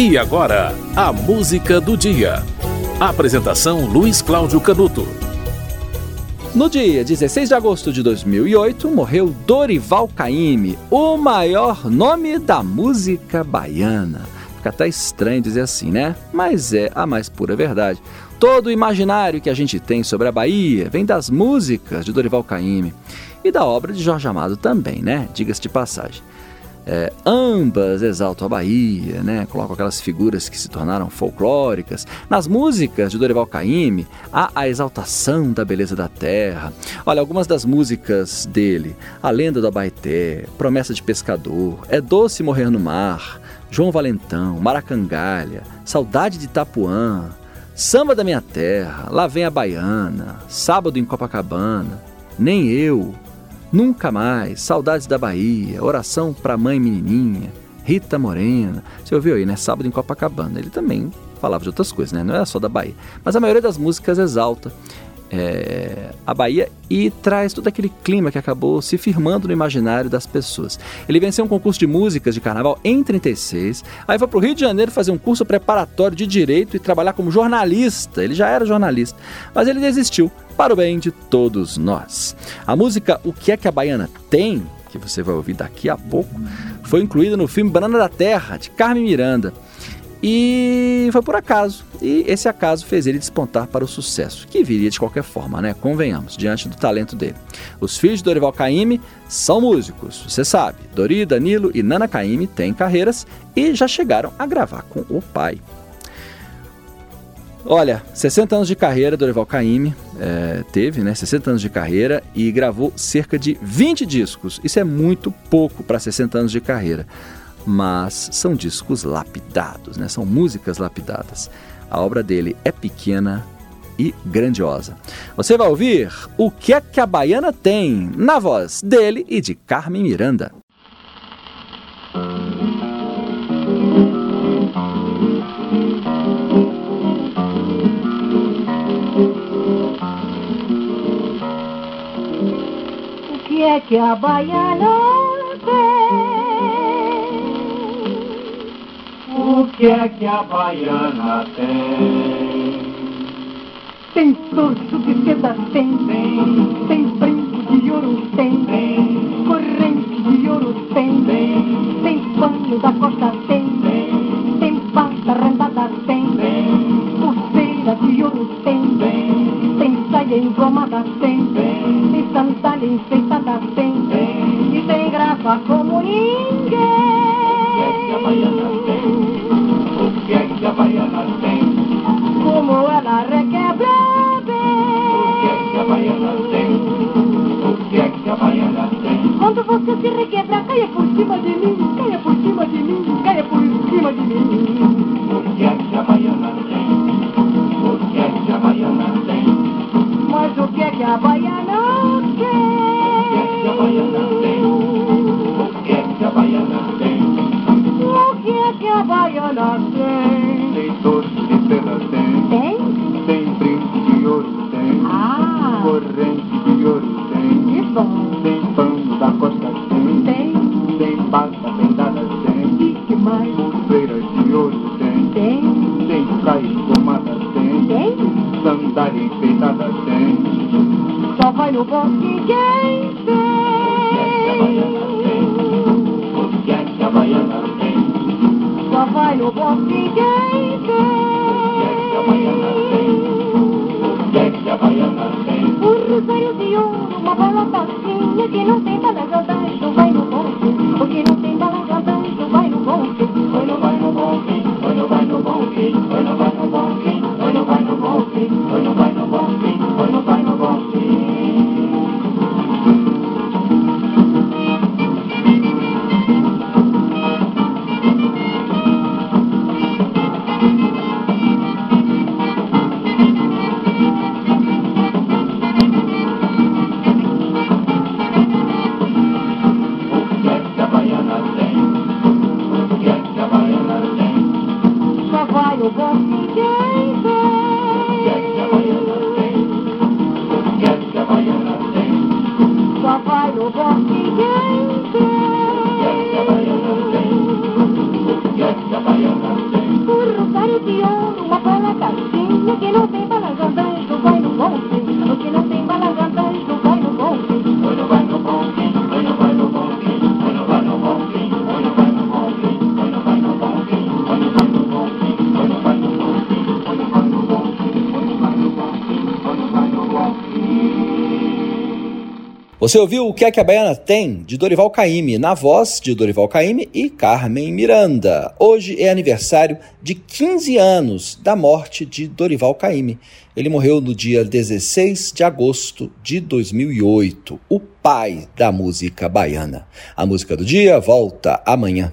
E agora, a música do dia. Apresentação Luiz Cláudio Canuto. No dia 16 de agosto de 2008, morreu Dorival Caymmi, o maior nome da música baiana. Fica até estranho dizer assim, né? Mas é a mais pura verdade. Todo o imaginário que a gente tem sobre a Bahia vem das músicas de Dorival Caymmi e da obra de Jorge Amado também, né? Diga-se de passagem. É, ambas exaltam a Bahia, né? colocam aquelas figuras que se tornaram folclóricas. Nas músicas de Dorival Caymmi, há a exaltação da beleza da terra. Olha, algumas das músicas dele, A Lenda do Abaeté, Promessa de Pescador, É Doce Morrer no Mar, João Valentão, Maracangalha, Saudade de Itapuã, Samba da Minha Terra, Lá Vem a Baiana, Sábado em Copacabana, Nem Eu, Nunca mais, Saudades da Bahia, Oração para Mãe Menininha, Rita Morena. Você ouviu aí, né? Sábado em Copacabana. Ele também falava de outras coisas, né? Não era só da Bahia. Mas a maioria das músicas exalta é, a Bahia e traz todo aquele clima que acabou se firmando no imaginário das pessoas. Ele venceu um concurso de músicas de carnaval em 36, aí foi para o Rio de Janeiro fazer um curso preparatório de direito e trabalhar como jornalista. Ele já era jornalista, mas ele desistiu para o bem de todos nós. A música O que é que a Baiana tem, que você vai ouvir daqui a pouco, foi incluída no filme Banana da Terra, de Carmen Miranda. E foi por acaso. E esse acaso fez ele despontar para o sucesso, que viria de qualquer forma, né? Convenhamos, diante do talento dele. Os filhos de Dorival Caymmi são músicos, você sabe. Dori, Danilo e Nana Caymmi têm carreiras e já chegaram a gravar com o pai. Olha, 60 anos de carreira, Dorival Caymmi é, teve, né? 60 anos de carreira e gravou cerca de 20 discos. Isso é muito pouco para 60 anos de carreira mas são discos lapidados, né? são músicas lapidadas. A obra dele é pequena e grandiosa. Você vai ouvir O que é que a Baiana tem, na voz dele e de Carmen Miranda. É que a Baiana O que é que a baiana tem? Tem torso de seda, tem, tem, tem brinco de ouro, tem, tem, corrente de ouro, tem, tem, tem pano da costa, tem, tem, tem pata rendada, tem, tem, pulseira de ouro, tem, tem, tem saia engomada, tem, tem, tem sandália enfeitada, tem, tem, e tem graça como ninguém. que a baiana tem? O que é que a baiana tem? Como ela requebra O que é que a baiana tem? O que é que a baiana tem? Quando você se requebra, caia por cima de mim, caia por cima de mim, caia por cima de mim. O que é que a baiana tem? O que é que a baiana tem? Mas o que é que a baiana Bosque quem O que é que a baiana tem? tem. Só vai no bosque quem O que é que a baiana tem? O que é que a baiana tem? Um rosário de ouro, uma bola baixinha que não tem bala Burro partió una la que no te van a Você ouviu O que é que a Baiana tem? de Dorival Caymmi, na voz de Dorival Caymmi e Carmen Miranda. Hoje é aniversário de 15 anos da morte de Dorival Caymmi. Ele morreu no dia 16 de agosto de 2008, o pai da música baiana. A música do dia volta amanhã.